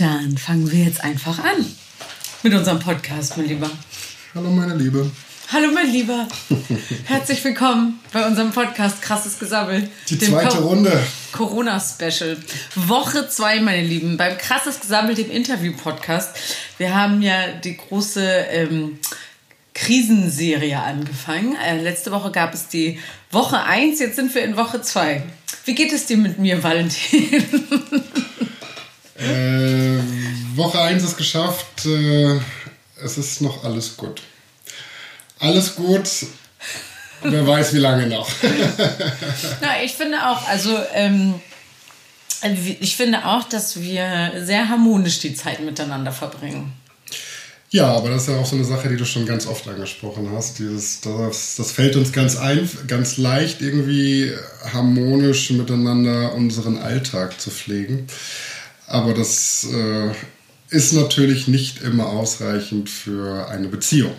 Dann fangen wir jetzt einfach an mit unserem Podcast, mein Lieber. Hallo, meine Liebe. Hallo, mein Lieber. Herzlich willkommen bei unserem Podcast Krasses Gesammelt. Die zweite Co Runde. Corona-Special. Woche zwei, meine Lieben, beim Krasses Gesammelt, dem Interview-Podcast. Wir haben ja die große ähm, Krisenserie angefangen. Äh, letzte Woche gab es die Woche eins. jetzt sind wir in Woche zwei. Wie geht es dir mit mir, Valentin? Äh, Woche 1 ist geschafft. Äh, es ist noch alles gut. Alles gut. Wer weiß, wie lange noch. Na, ich finde auch, also ähm, ich finde auch, dass wir sehr harmonisch die Zeit miteinander verbringen. Ja, aber das ist ja auch so eine Sache, die du schon ganz oft angesprochen hast. Dieses, das, das fällt uns ganz, ein, ganz leicht, irgendwie harmonisch miteinander unseren Alltag zu pflegen. Aber das äh, ist natürlich nicht immer ausreichend für eine Beziehung.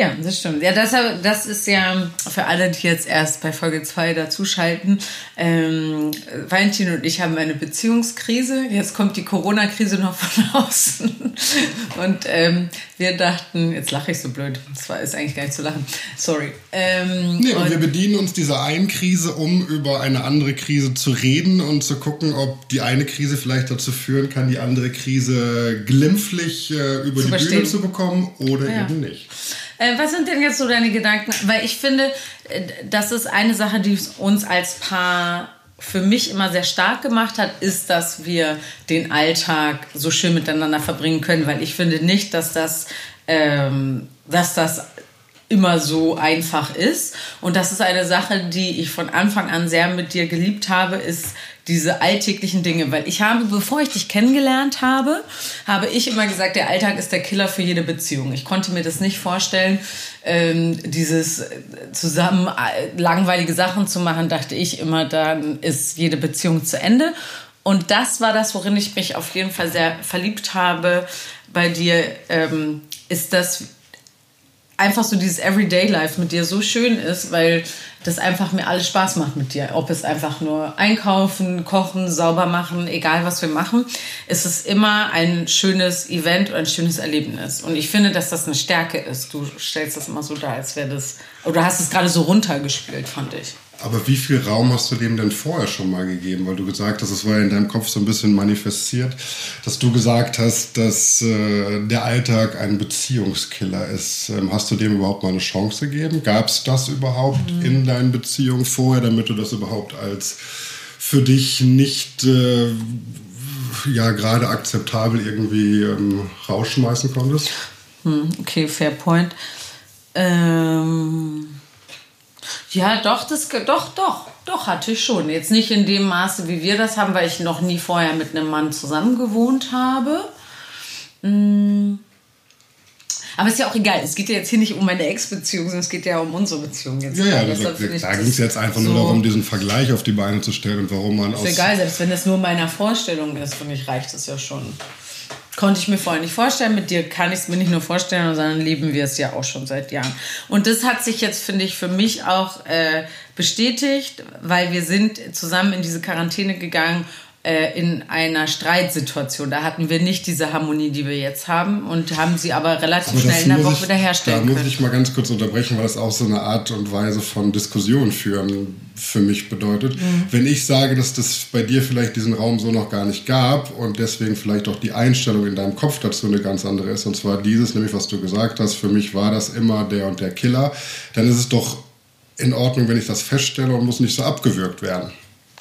Ja, das stimmt. Ja, das, das ist ja für alle, die jetzt erst bei Folge 2 dazuschalten. Ähm, Valentin und ich haben eine Beziehungskrise. Jetzt kommt die Corona-Krise noch von außen. Und ähm, wir dachten, jetzt lache ich so blöd. Das war ist eigentlich gar nicht zu lachen. Sorry. Ähm, nee, und wir bedienen uns dieser einen Krise, um über eine andere Krise zu reden und zu gucken, ob die eine Krise vielleicht dazu führen kann, die andere Krise glimpflich äh, über die. Bühne zu bekommen oder ja. eben nicht. Äh, was sind denn jetzt so deine Gedanken? Weil ich finde, äh, das ist eine Sache, die uns als Paar für mich immer sehr stark gemacht hat, ist, dass wir den Alltag so schön miteinander verbringen können, weil ich finde nicht, dass das, ähm, dass das immer so einfach ist. Und das ist eine Sache, die ich von Anfang an sehr mit dir geliebt habe, ist diese alltäglichen Dinge. Weil ich habe, bevor ich dich kennengelernt habe, habe ich immer gesagt, der Alltag ist der Killer für jede Beziehung. Ich konnte mir das nicht vorstellen, ähm, dieses zusammen äh, langweilige Sachen zu machen, dachte ich immer, dann ist jede Beziehung zu Ende. Und das war das, worin ich mich auf jeden Fall sehr verliebt habe bei dir, ähm, ist das einfach so dieses Everyday Life mit dir so schön ist, weil das einfach mir alles Spaß macht mit dir. Ob es einfach nur einkaufen, kochen, sauber machen, egal was wir machen, ist es immer ein schönes Event und ein schönes Erlebnis. Und ich finde, dass das eine Stärke ist. Du stellst das immer so dar, als wäre das, oder hast es gerade so runtergespielt, fand ich. Aber wie viel Raum hast du dem denn vorher schon mal gegeben? Weil du gesagt hast, es war ja in deinem Kopf so ein bisschen manifestiert, dass du gesagt hast, dass äh, der Alltag ein Beziehungskiller ist. Ähm, hast du dem überhaupt mal eine Chance gegeben? Gab es das überhaupt mhm. in deinen Beziehungen vorher, damit du das überhaupt als für dich nicht äh, ja gerade akzeptabel irgendwie ähm, rausschmeißen konntest? Hm, okay, fair point. Ähm ja, doch, das, doch, doch, doch, hatte ich schon. Jetzt nicht in dem Maße, wie wir das haben, weil ich noch nie vorher mit einem Mann zusammen gewohnt habe. Mm. Aber ist ja auch egal. Es geht ja jetzt hier nicht um meine Ex-Beziehung, sondern es geht ja um unsere Beziehung jetzt. Ja, ja, das, da, da ging es jetzt einfach so nur darum, diesen Vergleich auf die Beine zu stellen und warum man aus. Ist egal, selbst wenn das nur meiner Vorstellung ist, für mich reicht es ja schon. Konnte ich mir vorher nicht vorstellen. Mit dir kann ich es mir nicht nur vorstellen, sondern leben wir es ja auch schon seit Jahren. Und das hat sich jetzt, finde ich, für mich auch äh, bestätigt, weil wir sind zusammen in diese Quarantäne gegangen in einer Streitsituation. Da hatten wir nicht diese Harmonie, die wir jetzt haben und haben sie aber relativ aber schnell in der Woche ich, wiederherstellen können. Da muss ich mal ganz kurz unterbrechen, weil das auch so eine Art und Weise von Diskussion führen für mich bedeutet. Mhm. Wenn ich sage, dass das bei dir vielleicht diesen Raum so noch gar nicht gab und deswegen vielleicht auch die Einstellung in deinem Kopf dazu eine ganz andere ist, und zwar dieses, nämlich was du gesagt hast, für mich war das immer der und der Killer, dann ist es doch in Ordnung, wenn ich das feststelle und muss nicht so abgewürgt werden.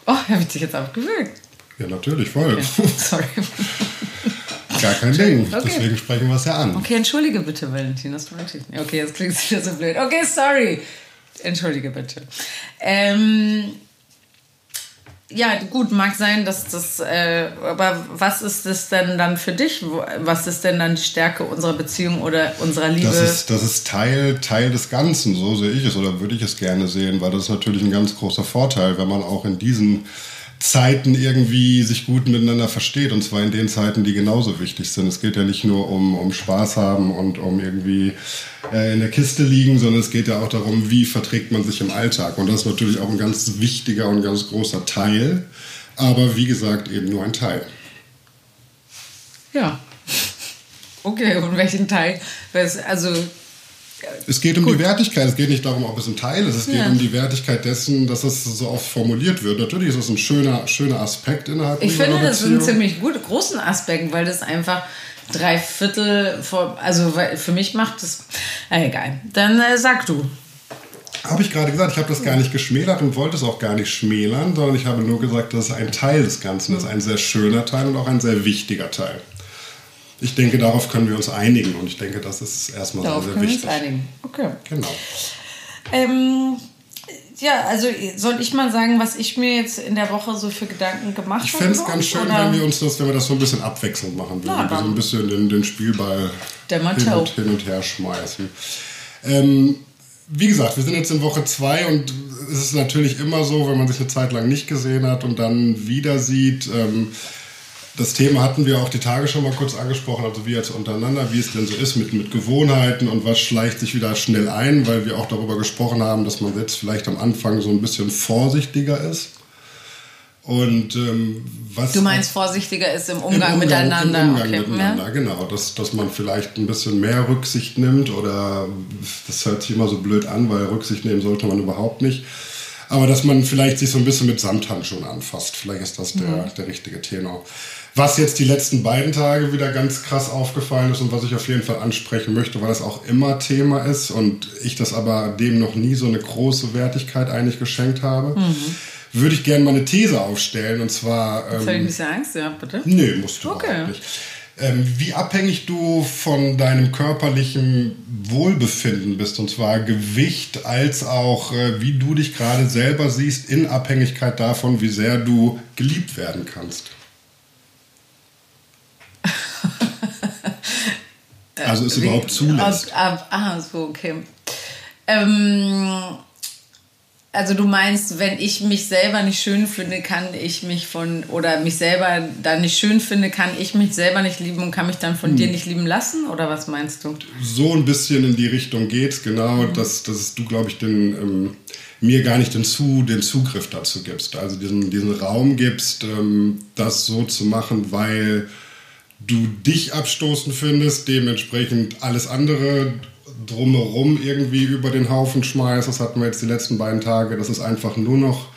Oh, habe ich dich jetzt abgewürgt? Ja, natürlich, voll. Okay. Sorry. Gar kein Ding. Okay. Deswegen sprechen wir es ja an. Okay, entschuldige bitte, Valentin. Das okay, jetzt klingt es wieder so blöd. Okay, sorry. Entschuldige bitte. Ähm, ja, gut, mag sein, dass das. Äh, aber was ist das denn dann für dich? Was ist denn dann die Stärke unserer Beziehung oder unserer Liebe? Das ist, das ist Teil, Teil des Ganzen, so sehe ich es oder würde ich es gerne sehen, weil das ist natürlich ein ganz großer Vorteil, wenn man auch in diesen Zeiten irgendwie sich gut miteinander versteht und zwar in den Zeiten, die genauso wichtig sind. Es geht ja nicht nur um, um Spaß haben und um irgendwie äh, in der Kiste liegen, sondern es geht ja auch darum, wie verträgt man sich im Alltag. Und das ist natürlich auch ein ganz wichtiger und ganz großer Teil, aber wie gesagt eben nur ein Teil. Ja. Okay, und welchen Teil? Also es geht um Gut. die Wertigkeit, es geht nicht darum, ob es ein Teil ist, es geht ja. um die Wertigkeit dessen, dass es so oft formuliert wird. Natürlich ist es ein schöner, schöner Aspekt innerhalb Ich finde, das ein ziemlich gut, großen Aspekt, weil das einfach drei Viertel, vor, also für mich macht es, äh, egal. Dann äh, sag du. Habe ich gerade gesagt, ich habe das gar nicht geschmälert und wollte es auch gar nicht schmälern, sondern ich habe nur gesagt, das ist ein Teil des Ganzen, das ist ein sehr schöner Teil und auch ein sehr wichtiger Teil ich denke, darauf können wir uns einigen und ich denke, das ist erstmal darauf sehr, sehr wichtig. Darauf können wir uns einigen. Okay. Genau. Ähm, ja, also soll ich mal sagen, was ich mir jetzt in der Woche so für Gedanken gemacht habe? Ich fände es ganz schön, oder? wenn wir uns das, wenn wir das so ein bisschen abwechselnd machen würden. Ja, so ein bisschen den, den Spielball hin und, hin und, her schmeißen. Ähm, wie gesagt, wir sind jetzt in Woche zwei und es ist natürlich immer so, wenn man sich eine Zeit lang nicht gesehen hat und dann wieder sieht. Ähm, das Thema hatten wir auch die Tage schon mal kurz angesprochen, also wir jetzt untereinander, wie es denn so ist mit, mit Gewohnheiten und was schleicht sich wieder schnell ein, weil wir auch darüber gesprochen haben, dass man jetzt vielleicht am Anfang so ein bisschen vorsichtiger ist. Und ähm, was. Du meinst, vorsichtiger ist im Umgang, im Umgang miteinander. Im Umgang okay. miteinander, ja. genau. Dass, dass man vielleicht ein bisschen mehr Rücksicht nimmt oder das hört sich immer so blöd an, weil Rücksicht nehmen sollte man überhaupt nicht. Aber dass man vielleicht sich so ein bisschen mit Samthandschuhen anfasst. Vielleicht ist das der, ja. der richtige Tenor. Was jetzt die letzten beiden Tage wieder ganz krass aufgefallen ist und was ich auf jeden Fall ansprechen möchte, weil das auch immer Thema ist und ich das aber dem noch nie so eine große Wertigkeit eigentlich geschenkt habe. Mhm würde ich gerne mal eine These aufstellen. Und zwar. Ähm, Soll ich ein bisschen Angst? Ja, bitte. Nee, musst du okay. nicht. Ähm, wie abhängig du von deinem körperlichen Wohlbefinden bist, und zwar Gewicht als auch äh, wie du dich gerade selber siehst, in Abhängigkeit davon, wie sehr du geliebt werden kannst. Also ist überhaupt zulässt. Ah, so, okay. Ähm, also du meinst, wenn ich mich selber nicht schön finde, kann ich mich von, oder mich selber dann nicht schön finde, kann ich mich selber nicht lieben und kann mich dann von hm. dir nicht lieben lassen? Oder was meinst du? So ein bisschen in die Richtung geht's, genau, mhm. dass, dass du, glaube ich, den, ähm, mir gar nicht den, Zu, den Zugriff dazu gibst. Also diesen, diesen Raum gibst, ähm, das so zu machen, weil du dich abstoßen findest, dementsprechend alles andere drumherum irgendwie über den Haufen schmeißt. Das hatten wir jetzt die letzten beiden Tage, dass es einfach nur noch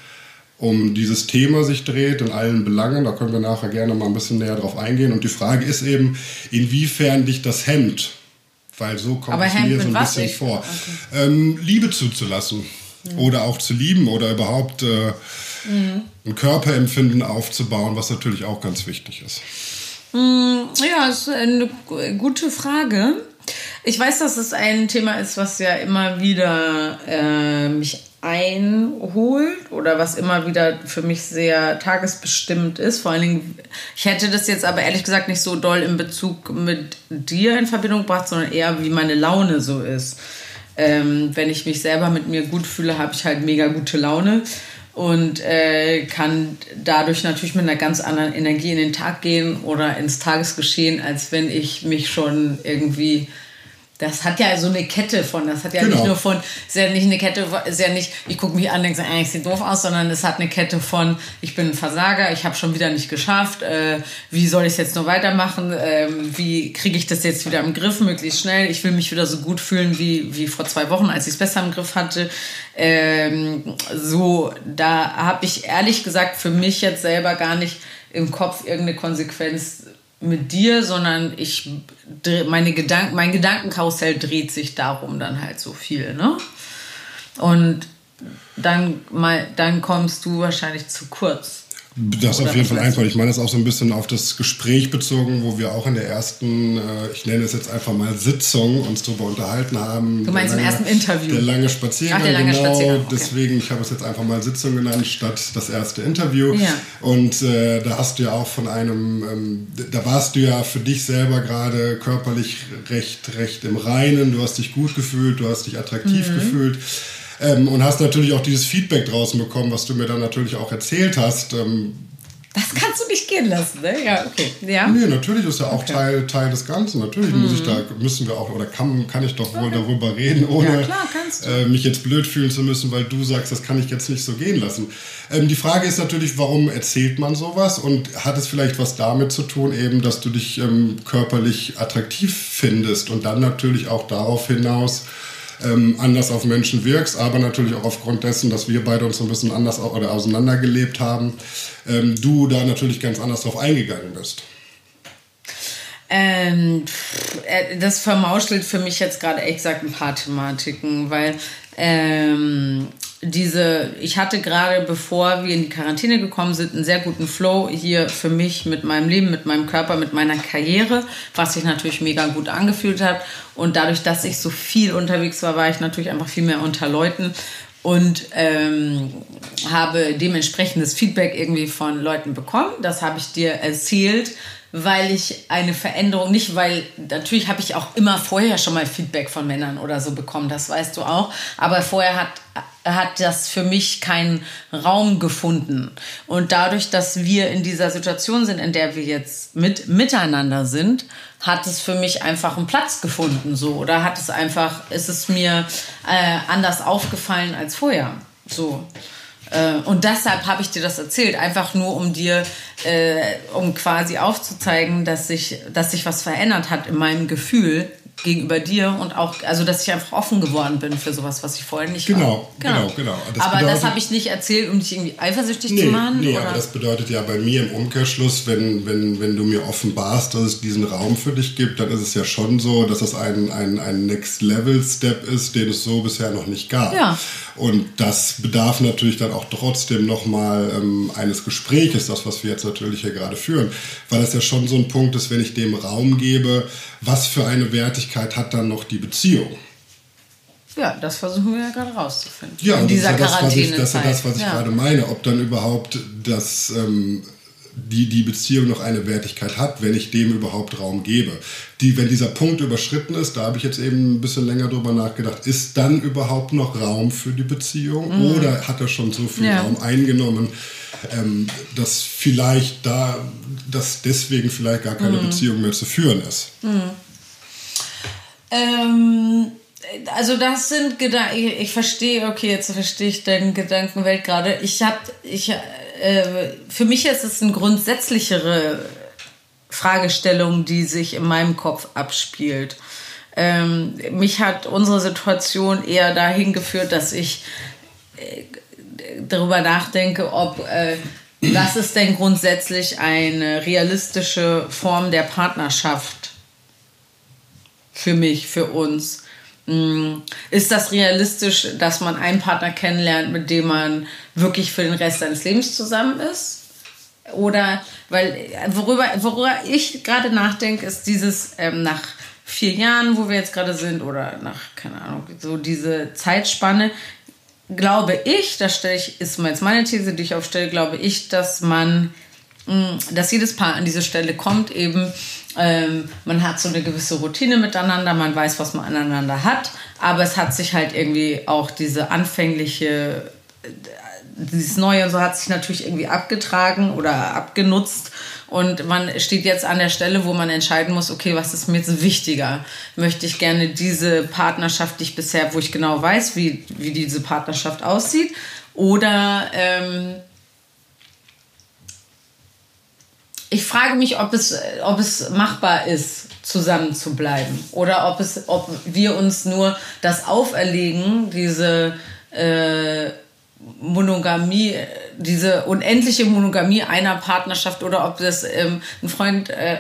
um dieses Thema sich dreht in allen Belangen. Da können wir nachher gerne mal ein bisschen näher drauf eingehen. Und die Frage ist eben, inwiefern dich das hemmt. Weil so kommt Aber es mir so ein bisschen ich? vor. Okay. Ähm, Liebe zuzulassen. Mhm. Oder auch zu lieben oder überhaupt äh, mhm. ein Körperempfinden aufzubauen, was natürlich auch ganz wichtig ist. Mm, ja, ist eine gute Frage. Ich weiß, dass es ein Thema ist, was ja immer wieder äh, mich einholt oder was immer wieder für mich sehr tagesbestimmt ist. Vor allen Dingen, ich hätte das jetzt aber ehrlich gesagt nicht so doll in Bezug mit dir in Verbindung gebracht, sondern eher wie meine Laune so ist. Ähm, wenn ich mich selber mit mir gut fühle, habe ich halt mega gute Laune und äh, kann dadurch natürlich mit einer ganz anderen Energie in den Tag gehen oder ins Tagesgeschehen, als wenn ich mich schon irgendwie das hat ja so eine Kette von, das hat ja genau. nicht nur von, ist ja nicht eine Kette, ist ja nicht, ich gucke mich an, denke, so, eigentlich sieht doof aus, sondern es hat eine Kette von, ich bin ein Versager, ich habe schon wieder nicht geschafft, äh, wie soll ich es jetzt noch weitermachen, äh, wie kriege ich das jetzt wieder im Griff, möglichst schnell, ich will mich wieder so gut fühlen wie, wie vor zwei Wochen, als ich es besser im Griff hatte. Ähm, so, da habe ich ehrlich gesagt für mich jetzt selber gar nicht im Kopf irgendeine Konsequenz mit dir, sondern ich meine Gedanken, mein Gedankenkarussell dreht sich darum dann halt so viel, ne? Und dann mal, dann kommst du wahrscheinlich zu kurz. Das ist auf jeden Fall einfach. Ich meine das auch so ein bisschen auf das Gespräch bezogen, wo wir auch in der ersten, äh, ich nenne es jetzt einfach mal Sitzung, uns darüber unterhalten haben. Du meinst lange, im ersten Interview? Der lange Spaziergang, Ach, der lange genau. Spaziergang. Okay. Deswegen, ich habe es jetzt einfach mal Sitzung genannt, statt das erste Interview. Ja. Und äh, da hast du ja auch von einem, ähm, da warst du ja für dich selber gerade körperlich recht, recht im Reinen. Du hast dich gut gefühlt, du hast dich attraktiv mhm. gefühlt. Ähm, und hast natürlich auch dieses Feedback draußen bekommen, was du mir dann natürlich auch erzählt hast. Ähm, Das kannst du nicht gehen lassen, ne? Ja, okay. Ja. Nee, natürlich ist ja auch okay. Teil, Teil des Ganzen. Natürlich mhm. muss ich da, müssen wir auch, oder kann, kann ich doch wohl okay. darüber reden, ohne ja, klar, äh, mich jetzt blöd fühlen zu müssen, weil du sagst, das kann ich jetzt nicht so gehen lassen. Ähm, die Frage ist natürlich, warum erzählt man sowas? Und hat es vielleicht was damit zu tun, eben, dass du dich ähm, körperlich attraktiv findest und dann natürlich auch darauf hinaus, ähm, anders auf Menschen wirkst, aber natürlich auch aufgrund dessen, dass wir beide uns so ein bisschen anders oder auseinandergelebt haben, ähm, du da natürlich ganz anders drauf eingegangen bist. Ähm, äh, das vermauschelt für mich jetzt gerade echt gesagt ein paar Thematiken, weil ähm, diese, ich hatte gerade, bevor wir in die Quarantäne gekommen sind, einen sehr guten Flow hier für mich mit meinem Leben, mit meinem Körper, mit meiner Karriere, was sich natürlich mega gut angefühlt hat. Und dadurch, dass ich so viel unterwegs war, war ich natürlich einfach viel mehr unter Leuten und ähm, habe dementsprechendes Feedback irgendwie von Leuten bekommen. Das habe ich dir erzählt weil ich eine Veränderung, nicht weil, natürlich habe ich auch immer vorher schon mal Feedback von Männern oder so bekommen, das weißt du auch, aber vorher hat, hat das für mich keinen Raum gefunden. Und dadurch, dass wir in dieser Situation sind, in der wir jetzt mit, miteinander sind, hat es für mich einfach einen Platz gefunden, so, oder hat es einfach, ist es mir äh, anders aufgefallen als vorher, so. Äh, und deshalb habe ich dir das erzählt, einfach nur um dir, äh, um quasi aufzuzeigen, dass sich, dass sich was verändert hat in meinem Gefühl gegenüber dir und auch, also dass ich einfach offen geworden bin für sowas, was ich vorher nicht genau, war. Genau, genau, genau. Das aber bedeutet, das habe ich nicht erzählt, um dich irgendwie eifersüchtig nee, zu machen? Nee, oder? aber das bedeutet ja bei mir im Umkehrschluss, wenn, wenn, wenn du mir offenbarst, dass es diesen Raum für dich gibt, dann ist es ja schon so, dass es ein, ein, ein Next-Level-Step ist, den es so bisher noch nicht gab. Ja. Und das bedarf natürlich dann auch trotzdem nochmal ähm, eines Gespräches, das, was wir jetzt natürlich hier gerade führen, weil es ja schon so ein Punkt ist, wenn ich dem Raum gebe, was für eine Wertigkeit hat dann noch die Beziehung? Ja, das versuchen wir ja gerade rauszufinden. Ja, in dieser das, ist das, was ich, das ist das, was ich ja. gerade meine. Ob dann überhaupt das, ähm, die, die Beziehung noch eine Wertigkeit hat, wenn ich dem überhaupt Raum gebe. Die, wenn dieser Punkt überschritten ist, da habe ich jetzt eben ein bisschen länger drüber nachgedacht, ist dann überhaupt noch Raum für die Beziehung mhm. oder hat er schon so viel ja. Raum eingenommen, ähm, dass vielleicht da, dass deswegen vielleicht gar keine mhm. Beziehung mehr zu führen ist. Mhm. Ähm, also das sind Gedanken, ich, verstehe, okay, jetzt verstehe ich deine Gedankenwelt gerade. Ich habe, ich, für mich ist es eine grundsätzlichere Fragestellung, die sich in meinem Kopf abspielt. Ähm, mich hat unsere Situation eher dahin geführt, dass ich äh, darüber nachdenke, ob äh, was ist denn grundsätzlich eine realistische Form der Partnerschaft für mich, für uns. Mm, ist das realistisch, dass man einen Partner kennenlernt, mit dem man wirklich für den Rest seines Lebens zusammen ist? Oder, weil, worüber, worüber ich gerade nachdenke, ist dieses ähm, nach vier Jahren, wo wir jetzt gerade sind, oder nach, keine Ahnung, so diese Zeitspanne, glaube ich, das stelle ich, ist jetzt meine These, die ich aufstelle, glaube ich, dass man, dass jedes Paar an diese Stelle kommt, eben, ähm, man hat so eine gewisse Routine miteinander, man weiß, was man aneinander hat, aber es hat sich halt irgendwie auch diese anfängliche, äh, dieses Neue und so hat sich natürlich irgendwie abgetragen oder abgenutzt und man steht jetzt an der Stelle, wo man entscheiden muss, okay, was ist mir jetzt wichtiger? Möchte ich gerne diese Partnerschaft, die ich bisher, wo ich genau weiß, wie, wie diese Partnerschaft aussieht? Oder ähm, ich frage mich, ob es, ob es machbar ist, zusammen zu bleiben. Oder ob, es, ob wir uns nur das auferlegen, diese äh, Monogamie, diese unendliche Monogamie einer Partnerschaft oder ob das ähm, ein Freund äh,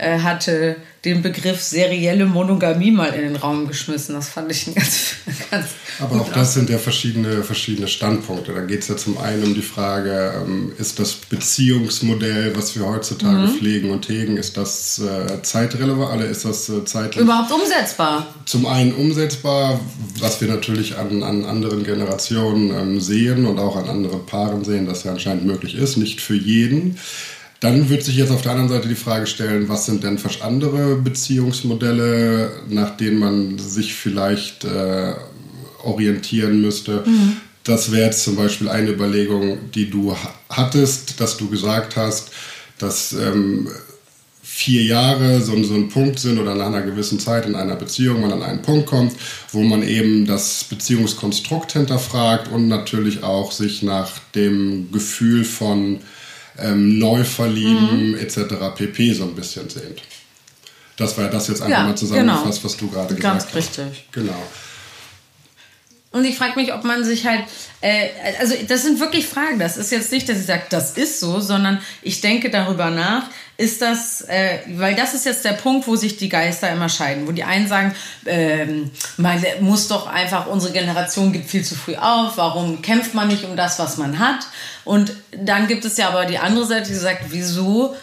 hatte den Begriff serielle Monogamie mal in den Raum geschmissen. Das fand ich ein ganz, ganz Aber auch das sind ja verschiedene, verschiedene Standpunkte. Da geht es ja zum einen um die Frage, ähm, ist das Beziehungsmodell, was wir heutzutage mhm. pflegen und hegen, ist das äh, zeitrelevant oder ist das äh, zeitlich? Überhaupt umsetzbar? Zum einen umsetzbar, was wir natürlich an, an anderen Generationen ähm, sehen und auch an anderen Paaren sehen, dass ja anscheinend möglich ist. Nicht für jeden. Dann wird sich jetzt auf der anderen Seite die Frage stellen, was sind denn andere Beziehungsmodelle, nach denen man sich vielleicht äh, orientieren müsste. Mhm. das wäre jetzt zum Beispiel eine Überlegung, die du hattest, dass du gesagt hast, dass ähm, vier Jahre so, so ein Punkt sind oder nach einer gewissen Zeit in einer Beziehung man an einen Punkt kommt, wo man eben das Beziehungskonstrukt hinterfragt und natürlich auch sich nach dem Gefühl von ähm, Neuverlieben mhm. etc. pp. so ein bisschen sehnt. Das war ja das jetzt einfach ja, mal zusammengefasst, genau. was du gerade gesagt hast. Ganz richtig. Genau. Und ich frage mich, ob man sich halt, äh, also das sind wirklich Fragen. Das ist jetzt nicht, dass ich sage, das ist so, sondern ich denke darüber nach, ist das, äh, weil das ist jetzt der Punkt, wo sich die Geister immer scheiden, wo die einen sagen, ähm, man muss doch einfach, unsere Generation gibt viel zu früh auf, warum kämpft man nicht um das, was man hat? Und dann gibt es ja aber die andere Seite, die sagt, wieso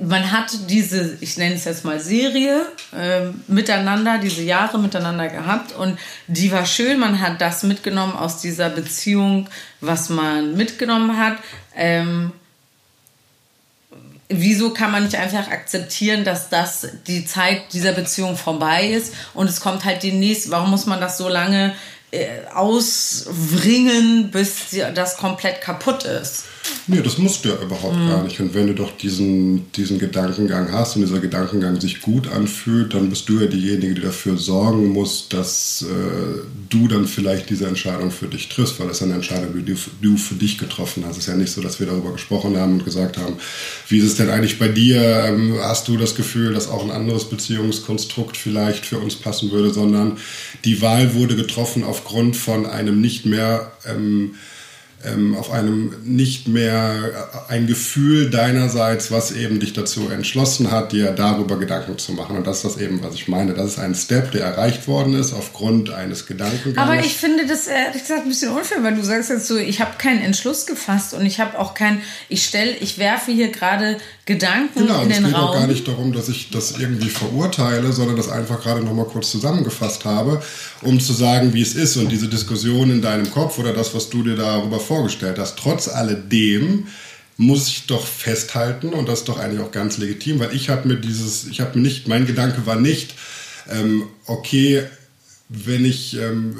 man hat diese, ich nenne es jetzt mal Serie, äh, miteinander, diese Jahre miteinander gehabt und die war schön. Man hat das mitgenommen aus dieser Beziehung, was man mitgenommen hat. Ähm, wieso kann man nicht einfach akzeptieren, dass das die Zeit dieser Beziehung vorbei ist und es kommt halt die nächste? Warum muss man das so lange äh, auswringen, bis das komplett kaputt ist? Nee, das musst du ja überhaupt mhm. gar nicht. Und wenn du doch diesen, diesen Gedankengang hast und dieser Gedankengang sich gut anfühlt, dann bist du ja diejenige, die dafür sorgen muss, dass äh, du dann vielleicht diese Entscheidung für dich triffst, weil das ist eine Entscheidung, die du für dich getroffen hast. Es ist ja nicht so, dass wir darüber gesprochen haben und gesagt haben, wie ist es denn eigentlich bei dir? Ähm, hast du das Gefühl, dass auch ein anderes Beziehungskonstrukt vielleicht für uns passen würde, sondern die Wahl wurde getroffen aufgrund von einem nicht mehr... Ähm, ähm, auf einem nicht mehr ein Gefühl deinerseits, was eben dich dazu entschlossen hat, dir darüber Gedanken zu machen. Und das ist das eben, was ich meine. Das ist ein Step, der erreicht worden ist aufgrund eines Gedankengangs. Aber ich finde das ehrlich gesagt ein bisschen unfair, weil du sagst jetzt so, ich habe keinen Entschluss gefasst und ich habe auch kein, ich stelle, ich werfe hier gerade Gedanken genau, in den Raum. Genau, es geht auch gar nicht darum, dass ich das irgendwie verurteile, sondern das einfach gerade nochmal kurz zusammengefasst habe, um zu sagen, wie es ist und diese Diskussion in deinem Kopf oder das, was du dir darüber vorgestellt hast. Trotz alledem muss ich doch festhalten und das ist doch eigentlich auch ganz legitim, weil ich habe mir dieses, ich habe mir nicht, mein Gedanke war nicht, ähm, okay, wenn ich ähm,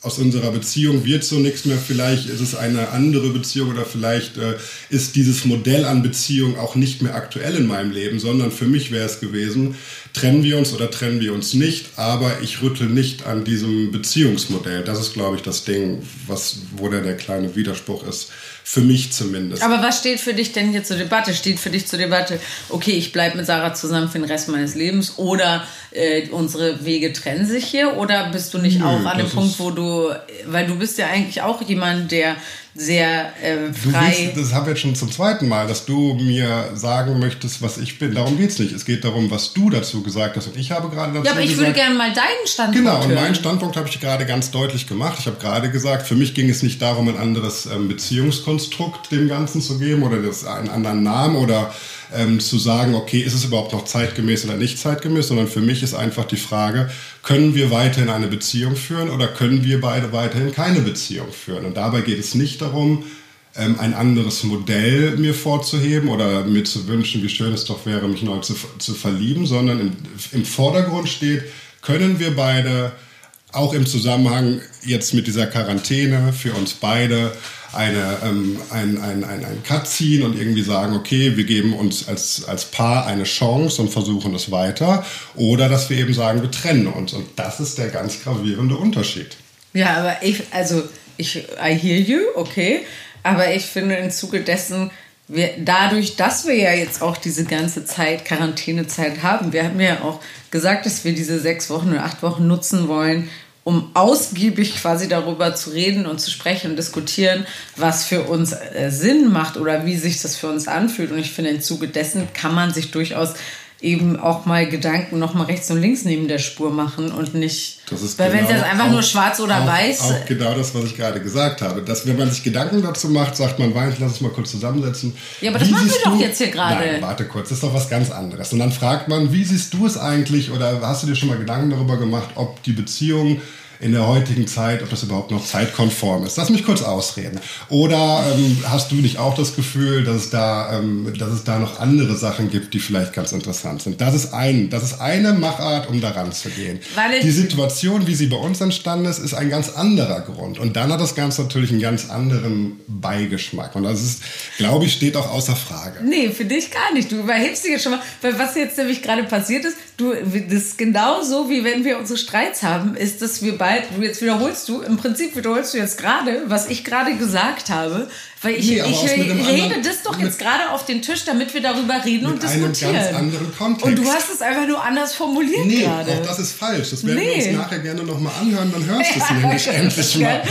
aus unserer Beziehung wird so nichts mehr, vielleicht ist es eine andere Beziehung oder vielleicht äh, ist dieses Modell an Beziehung auch nicht mehr aktuell in meinem Leben, sondern für mich wäre es gewesen, trennen wir uns oder trennen wir uns nicht, aber ich rüttel nicht an diesem Beziehungsmodell. Das ist, glaube ich, das Ding, was, wo der, der kleine Widerspruch ist. Für mich zumindest. Aber was steht für dich denn hier zur Debatte? Steht für dich zur Debatte, okay, ich bleibe mit Sarah zusammen für den Rest meines Lebens oder äh, unsere Wege trennen sich hier? Oder bist du nicht Nö, auch an dem Punkt, wo du, weil du bist ja eigentlich auch jemand, der sehr äh, frei. Willst, das habe ich jetzt schon zum zweiten Mal, dass du mir sagen möchtest, was ich bin. Darum geht es nicht. Es geht darum, was du dazu gesagt hast. Und ich habe gerade dazu Ja, aber ich gesagt, würde gerne mal deinen Standpunkt Genau, und meinen Standpunkt habe ich gerade ganz deutlich gemacht. Ich habe gerade gesagt, für mich ging es nicht darum, ein anderes ähm, Beziehungskonstrukt dem Ganzen zu geben oder das, einen anderen Namen oder ähm, zu sagen, okay, ist es überhaupt noch zeitgemäß oder nicht zeitgemäß, sondern für mich ist einfach die Frage, können wir weiterhin eine Beziehung führen oder können wir beide weiterhin keine Beziehung führen? Und dabei geht es nicht darum, ähm, ein anderes Modell mir vorzuheben oder mir zu wünschen, wie schön es doch wäre, mich neu zu, zu verlieben, sondern im, im Vordergrund steht, können wir beide auch im Zusammenhang jetzt mit dieser Quarantäne für uns beide eine, ähm, ein, ein, ein, ein Cut ziehen und irgendwie sagen, okay, wir geben uns als, als Paar eine Chance und versuchen es weiter. Oder dass wir eben sagen, wir trennen uns. Und das ist der ganz gravierende Unterschied. Ja, aber ich, also, ich, I hear you, okay. Aber ich finde im Zuge dessen, wir, dadurch, dass wir ja jetzt auch diese ganze Zeit, Quarantänezeit haben, wir haben ja auch gesagt, dass wir diese sechs Wochen oder acht Wochen nutzen wollen, um ausgiebig quasi darüber zu reden und zu sprechen und diskutieren, was für uns äh, Sinn macht oder wie sich das für uns anfühlt. Und ich finde, im Zuge dessen kann man sich durchaus eben auch mal Gedanken noch mal rechts und links neben der Spur machen und nicht. Das ist weil genau, wenn es jetzt einfach auch, nur schwarz oder auch, weiß. Auch genau das, was ich gerade gesagt habe. Dass wenn man sich Gedanken dazu macht, sagt man, weint, lass uns mal kurz zusammensetzen. Ja, aber das machen wir doch jetzt hier gerade. Nein, warte kurz, das ist doch was ganz anderes. Und dann fragt man, wie siehst du es eigentlich oder hast du dir schon mal Gedanken darüber gemacht, ob die Beziehung in der heutigen Zeit, ob das überhaupt noch zeitkonform ist. Lass mich kurz ausreden. Oder ähm, hast du nicht auch das Gefühl, dass es da, ähm, dass es da noch andere Sachen gibt, die vielleicht ganz interessant sind? Das ist ein, das ist eine Machart, um daran zu gehen. die Situation, wie sie bei uns entstanden ist, ist ein ganz anderer Grund. Und dann hat das Ganze natürlich einen ganz anderen Beigeschmack. Und das ist, glaube ich, steht auch außer Frage. Nee, für dich gar nicht. Du überhebst dich jetzt schon mal, weil was jetzt nämlich gerade passiert ist, du, das ist genauso wie wenn wir unsere Streits haben, ist, dass wir bald, jetzt wiederholst du, im Prinzip wiederholst du jetzt gerade, was ich gerade gesagt habe, weil ich, nee, ich rede das doch jetzt gerade auf den Tisch, damit wir darüber reden und diskutieren. Einem ganz anderen Kontext. Und du hast es einfach nur anders formuliert nee, gerade. Auch das ist falsch. Das werden nee. wir uns nachher gerne nochmal anhören, dann hörst du es nämlich endlich mal.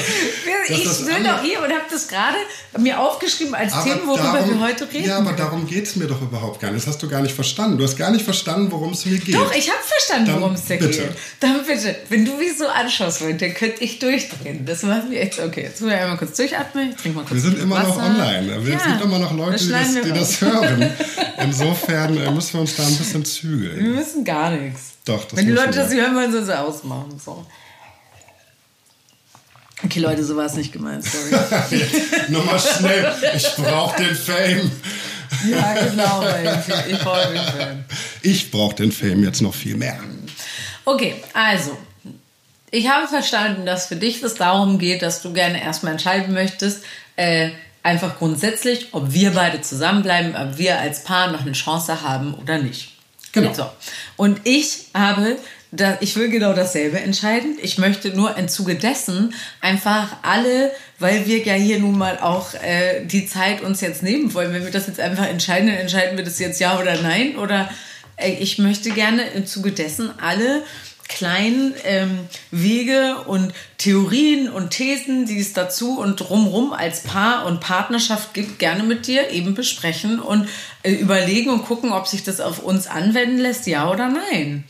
Ich will doch hier und habe das gerade mir aufgeschrieben als aber Themen, worüber darum, wir heute reden. Ja, aber darum geht es mir doch überhaupt gar nicht. Das hast du gar nicht verstanden. Du hast gar nicht verstanden, worum es mir geht. Doch, ich habe verstanden, worum es dir bitte. geht. Dann bitte, wenn du mich so anschaust, dann könnte ich durchdrehen. Das macht mir echt okay. Jetzt will ich einmal kurz durchatmen. Ich trinke mal kurz Wir sind immer Wasser. noch online. Es ja, gibt immer noch Leute, die, das, die das, hören. Insofern äh, müssen wir uns da ein bisschen zügeln. Wir müssen gar nichts. Doch, das Wenn die Leute das hören wollen, sollen sie ausmachen. So. Okay, Leute, so war es nicht gemeint, sorry. Nochmal schnell, ich brauche den Fame. Ja, genau, ich brauche den Fame. Ich brauche den Fame jetzt noch viel mehr. Okay, also, ich habe verstanden, dass für dich es darum geht, dass du gerne erstmal entscheiden möchtest, äh, einfach grundsätzlich, ob wir beide zusammenbleiben, ob wir als Paar noch eine Chance haben oder nicht. Genau. So. Und ich habe, da, ich will genau dasselbe entscheiden. Ich möchte nur im Zuge dessen einfach alle, weil wir ja hier nun mal auch äh, die Zeit uns jetzt nehmen wollen, wenn wir das jetzt einfach entscheiden, dann entscheiden wir das jetzt ja oder nein. Oder äh, ich möchte gerne im Zuge dessen alle kleinen ähm, Wege und Theorien und Thesen, die es dazu und drumrum als Paar und Partnerschaft gibt, gerne mit dir eben besprechen und äh, überlegen und gucken, ob sich das auf uns anwenden lässt, ja oder nein.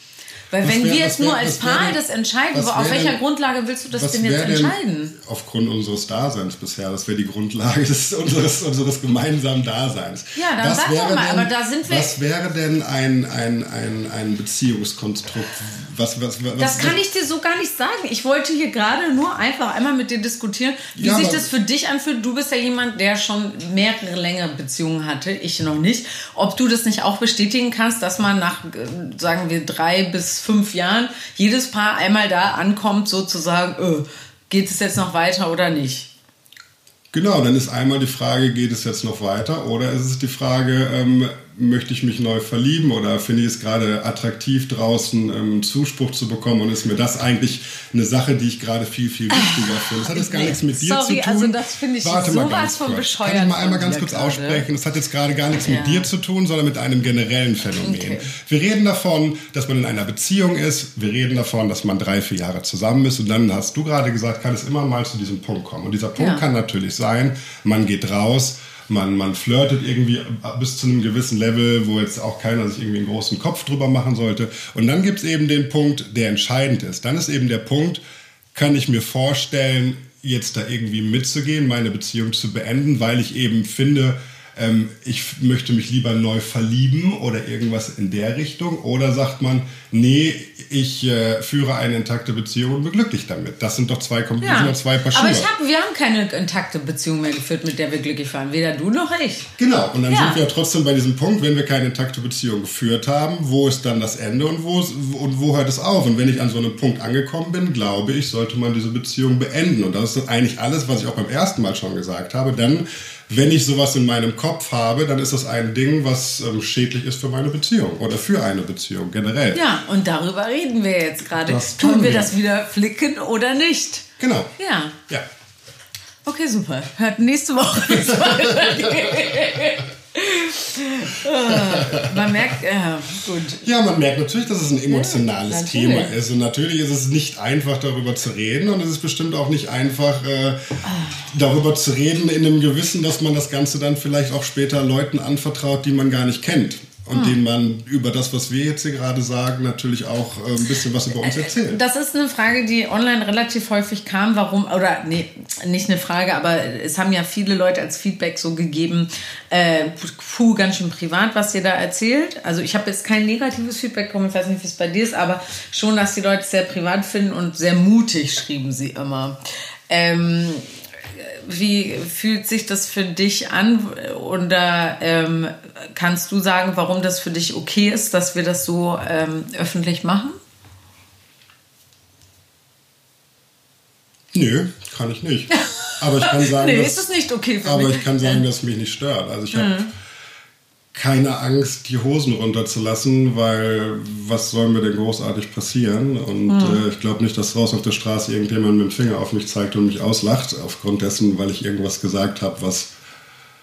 Weil was wenn wär, wir jetzt wär, nur als Paar das entscheiden, auf welcher denn, Grundlage willst du das denn jetzt entscheiden? Aufgrund unseres Daseins bisher, das wäre die Grundlage des, unseres, unseres gemeinsamen Daseins. Ja, dann was sag doch mal, denn, aber da sind wir... Was wäre denn ein, ein, ein, ein Beziehungskonstrukt? Was, was, was, das kann ich dir so gar nicht sagen. Ich wollte hier gerade nur einfach einmal mit dir diskutieren, wie ja, sich das für dich anfühlt. Du bist ja jemand, der schon mehrere längere Beziehungen hatte, ich noch nicht. Ob du das nicht auch bestätigen kannst, dass man nach, äh, sagen wir, drei bis fünf Jahren jedes Paar einmal da ankommt, sozusagen, öh, geht es jetzt noch weiter oder nicht? Genau, dann ist einmal die Frage, geht es jetzt noch weiter oder ist es die Frage, ähm, möchte ich mich neu verlieben oder finde ich es gerade attraktiv draußen ähm, Zuspruch zu bekommen und ist mir das eigentlich eine Sache, die ich gerade viel, viel wichtiger finde. Das hat jetzt gar nichts mit dir Sorry, zu tun. also das finde ich Warte sowas mal von bescheuert. Kann ich mal einmal ganz kurz gerade. aussprechen? Das hat jetzt gerade gar nichts ja. mit dir zu tun, sondern mit einem generellen Phänomen. Okay. Wir reden davon, dass man in einer Beziehung ist. Wir reden davon, dass man drei, vier Jahre zusammen ist und dann hast du gerade gesagt, kann es immer mal zu diesem Punkt kommen. Und dieser Punkt ja. kann natürlich sein, man geht raus man, man flirtet irgendwie bis zu einem gewissen Level, wo jetzt auch keiner sich irgendwie einen großen Kopf drüber machen sollte. Und dann gibt es eben den Punkt, der entscheidend ist. Dann ist eben der Punkt, kann ich mir vorstellen, jetzt da irgendwie mitzugehen, meine Beziehung zu beenden, weil ich eben finde, ähm, ich möchte mich lieber neu verlieben oder irgendwas in der Richtung? Oder sagt man, nee, ich äh, führe eine intakte Beziehung und bin glücklich damit? Das sind doch zwei, ja. sind zwei Paar Aber ich hab, wir haben keine intakte Beziehung mehr geführt, mit der wir glücklich waren. Weder du noch ich. Genau, und dann ja. sind wir trotzdem bei diesem Punkt, wenn wir keine intakte Beziehung geführt haben, wo ist dann das Ende und wo, und wo hört es auf? Und wenn ich an so einem Punkt angekommen bin, glaube ich, sollte man diese Beziehung beenden. Und das ist eigentlich alles, was ich auch beim ersten Mal schon gesagt habe. Dann wenn ich sowas in meinem Kopf habe, dann ist das ein Ding, was ähm, schädlich ist für meine Beziehung oder für eine Beziehung generell. Ja, und darüber reden wir jetzt gerade. Tun wir, wir das wieder flicken oder nicht? Genau. Ja. Ja. Okay, super. Hört nächste Woche. Ah, man merkt, ja, gut. Ja, man merkt natürlich, dass es ein emotionales ja, Thema ist. Und natürlich ist es nicht einfach, darüber zu reden. Und es ist bestimmt auch nicht einfach, äh, darüber zu reden, in dem Gewissen, dass man das Ganze dann vielleicht auch später Leuten anvertraut, die man gar nicht kennt. Und hm. denen man über das, was wir jetzt hier gerade sagen, natürlich auch äh, ein bisschen was über uns erzählt. Das ist eine Frage, die online relativ häufig kam. Warum, oder nee, nicht eine Frage, aber es haben ja viele Leute als Feedback so gegeben, äh, puh, ganz schön privat, was ihr da erzählt. Also ich habe jetzt kein negatives Feedback bekommen, ich weiß nicht, wie es bei dir ist, aber schon, dass die Leute es sehr privat finden und sehr mutig, schrieben sie immer. Ähm, wie fühlt sich das für dich an? Und da ähm, kannst du sagen, warum das für dich okay ist, dass wir das so ähm, öffentlich machen? Nö, kann ich nicht. Aber ich kann sagen, nee, dass, ist es nicht okay für aber mich. ich kann sagen, dass es mich nicht stört. Also ich mhm. Keine Angst, die Hosen runterzulassen, weil was soll mir denn großartig passieren? Und mhm. äh, ich glaube nicht, dass draußen auf der Straße irgendjemand mit dem Finger auf mich zeigt und mich auslacht, aufgrund dessen, weil ich irgendwas gesagt habe, was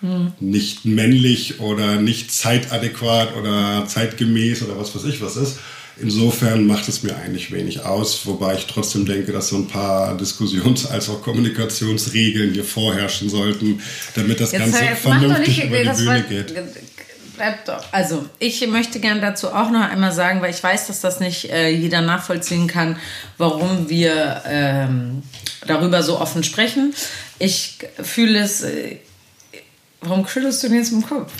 mhm. nicht männlich oder nicht zeitadäquat oder zeitgemäß oder was weiß ich was ist. Insofern macht es mir eigentlich wenig aus, wobei ich trotzdem denke, dass so ein paar Diskussions- als auch Kommunikationsregeln hier vorherrschen sollten, damit das jetzt, Ganze vernünftig über die Bühne geht bleibt doch. Also, ich möchte gerne dazu auch noch einmal sagen, weil ich weiß, dass das nicht äh, jeder nachvollziehen kann, warum wir ähm, darüber so offen sprechen. Ich fühle es. Äh, warum schüttelst du denn jetzt im Kopf?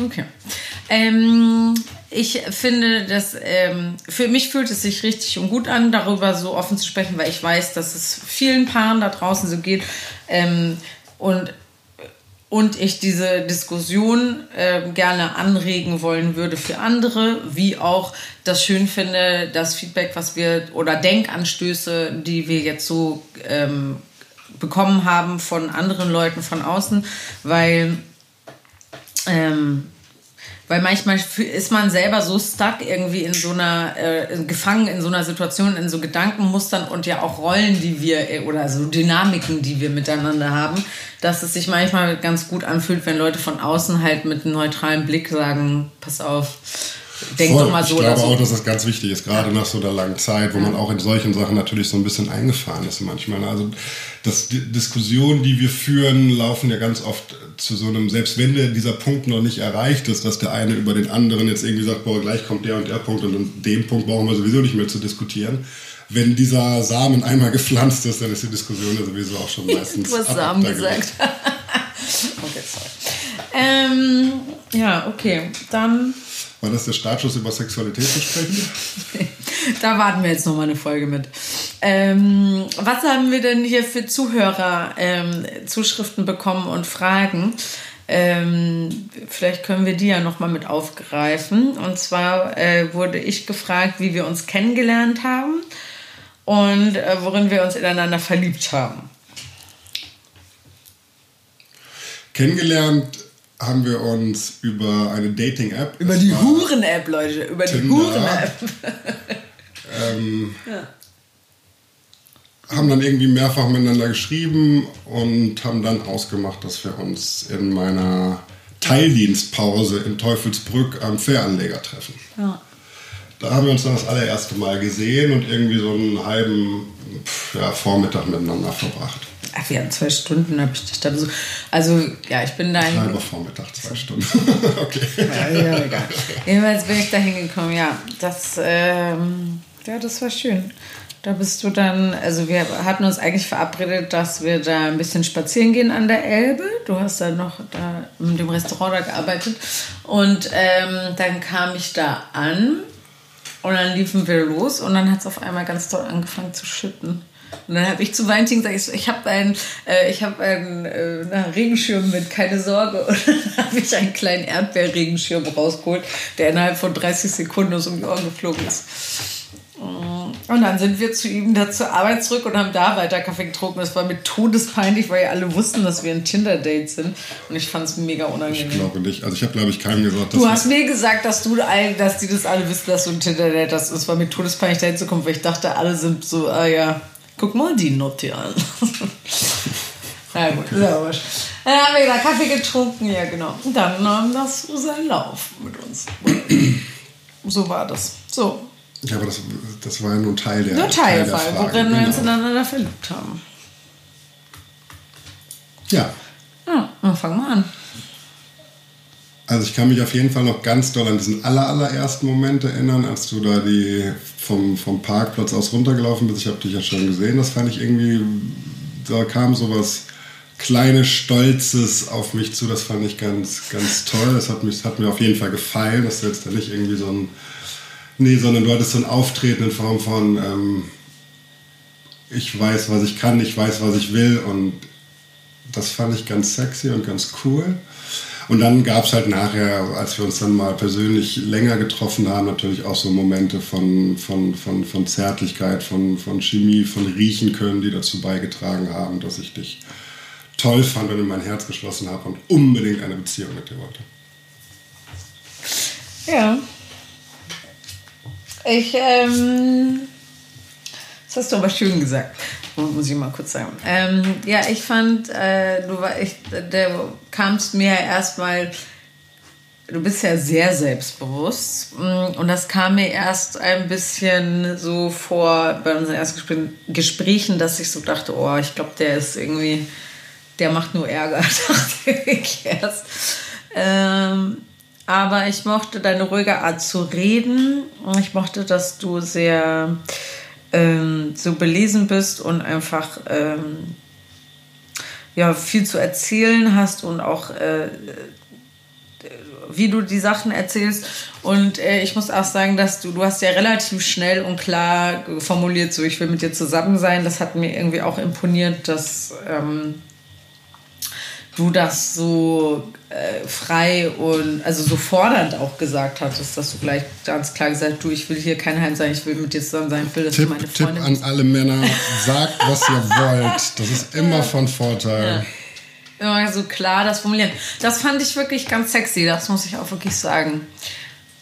Okay. Ähm, ich finde, dass ähm, für mich fühlt es sich richtig und gut an, darüber so offen zu sprechen, weil ich weiß, dass es vielen Paaren da draußen so geht. Ähm, und und ich diese Diskussion äh, gerne anregen wollen würde für andere, wie auch das schön finde, das Feedback, was wir oder Denkanstöße, die wir jetzt so ähm, bekommen haben von anderen Leuten von außen, weil ähm, weil manchmal ist man selber so stuck irgendwie in so einer, äh, gefangen in so einer Situation, in so Gedankenmustern und ja auch Rollen, die wir, äh, oder so Dynamiken, die wir miteinander haben, dass es sich manchmal ganz gut anfühlt, wenn Leute von außen halt mit einem neutralen Blick sagen, pass auf, Denk Voll. doch mal so ich glaube so. auch, dass das ganz wichtig ist, gerade ja. nach so einer langen Zeit, wo ja. man auch in solchen Sachen natürlich so ein bisschen eingefahren ist manchmal. Also das, die Diskussionen, die wir führen, laufen ja ganz oft zu so einem, selbst wenn der, dieser Punkt noch nicht erreicht ist, dass der eine über den anderen jetzt irgendwie sagt, boah, gleich kommt der und der Punkt und an dem Punkt brauchen wir sowieso nicht mehr zu diskutieren. Wenn dieser Samen einmal gepflanzt ist, dann ist die Diskussion ja sowieso auch schon meistens. du hast Samen gesagt. okay, sorry. Ähm, ja, okay, dann war das der Startschuss, über Sexualität zu sprechen? da warten wir jetzt noch mal eine Folge mit. Ähm, was haben wir denn hier für Zuhörer ähm, Zuschriften bekommen und Fragen? Ähm, vielleicht können wir die ja noch mal mit aufgreifen. Und zwar äh, wurde ich gefragt, wie wir uns kennengelernt haben und äh, worin wir uns ineinander verliebt haben. Kennengelernt haben wir uns über eine Dating-App. Über die Huren-App, Leute. Über die Huren-App. ähm, ja. Haben dann irgendwie mehrfach miteinander geschrieben und haben dann ausgemacht, dass wir uns in meiner Teildienstpause in Teufelsbrück am Fähranleger treffen. Ja. Da haben wir uns dann das allererste Mal gesehen und irgendwie so einen halben ja, Vormittag miteinander verbracht. Ach, wir haben zwei Stunden, habe ich dich da besucht. Also, ja, ich bin da. Halber Vormittag, zwei Stunden. okay. Ja, ja, egal. Jedenfalls bin ich da hingekommen, ja. Das, ähm, ja, das war schön. Da bist du dann, also wir hatten uns eigentlich verabredet, dass wir da ein bisschen spazieren gehen an der Elbe. Du hast da noch da in dem Restaurant da gearbeitet. Und ähm, dann kam ich da an und dann liefen wir los und dann hat es auf einmal ganz toll angefangen zu schütten. Und dann habe ich zu Valentin gesagt, ich, ich habe einen, äh, hab einen äh, Regenschirm mit, keine Sorge. Und dann habe ich einen kleinen Erdbeerregenschirm rausgeholt, der innerhalb von 30 Sekunden aus um die Ohren geflogen ist. Und dann sind wir zu ihm da zur Arbeit zurück und haben da weiter Kaffee getrunken. Das war mir todespeinlich, weil ja alle wussten, dass wir ein Tinder-Date sind. Und ich fand es mega unangenehm. Ich glaube nicht. Also ich habe, glaube ich, keinem gesagt, dass... Du hast mir gesagt, dass du dass die das alle wissen, dass du ein Tinder-Date hast. Es war mir todespeinlich, da hinzukommen, weil ich dachte, alle sind so, ah ja, Guck mal die Nutte an. Na gut, ist ja. Dann haben wir da Kaffee getrunken, ja genau. Und dann nahm das seinen Lauf mit uns. so war das. So. Ja, aber das, das war ja nur Teil der Nur Teil, Teil der Frage, worin genau. wir uns ineinander verliebt haben. Ja. Ja, dann fangen wir an. Also ich kann mich auf jeden Fall noch ganz doll an diesen aller, allerersten Moment erinnern, als du da die vom, vom Parkplatz aus runtergelaufen bist. Ich habe dich ja schon gesehen. Das fand ich irgendwie, da kam sowas kleines, Stolzes auf mich zu. Das fand ich ganz, ganz toll. Das hat, mich, hat mir auf jeden Fall gefallen. Das ist jetzt da nicht irgendwie so ein, nee, sondern du hattest so ein Auftreten in Form von, ähm, ich weiß, was ich kann, ich weiß, was ich will und das fand ich ganz sexy und ganz cool. Und dann gab es halt nachher, als wir uns dann mal persönlich länger getroffen haben, natürlich auch so Momente von, von, von, von Zärtlichkeit, von, von Chemie, von Riechen können, die dazu beigetragen haben, dass ich dich toll fand und in mein Herz geschlossen habe und unbedingt eine Beziehung mit dir wollte. Ja. Ich, ähm, das hast du aber schön gesagt muss ich mal kurz sagen. Ähm, ja, ich fand, äh, du, war, ich, du kamst mir erstmal, du bist ja sehr selbstbewusst mm, und das kam mir erst ein bisschen so vor bei unseren ersten Gesprächen, dass ich so dachte, oh, ich glaube, der ist irgendwie, der macht nur Ärger, dachte ich erst. Ähm, aber ich mochte deine ruhige Art zu reden. Ich mochte, dass du sehr ähm, so belesen bist und einfach ähm, ja, viel zu erzählen hast und auch äh, wie du die Sachen erzählst. Und äh, ich muss auch sagen, dass du, du hast ja relativ schnell und klar formuliert, so ich will mit dir zusammen sein. Das hat mir irgendwie auch imponiert, dass ähm, du das so äh, frei und also so fordernd auch gesagt hattest, dass du gleich ganz klar gesagt du, ich will hier kein Heim sein, ich will mit dir zusammen sein, ich will, dass Tipp, du meine Freundin Tipp an alle Männer, sagt, was ihr wollt. Das ist immer von Vorteil. Ja. Immer so klar das formulieren. Das fand ich wirklich ganz sexy, das muss ich auch wirklich sagen.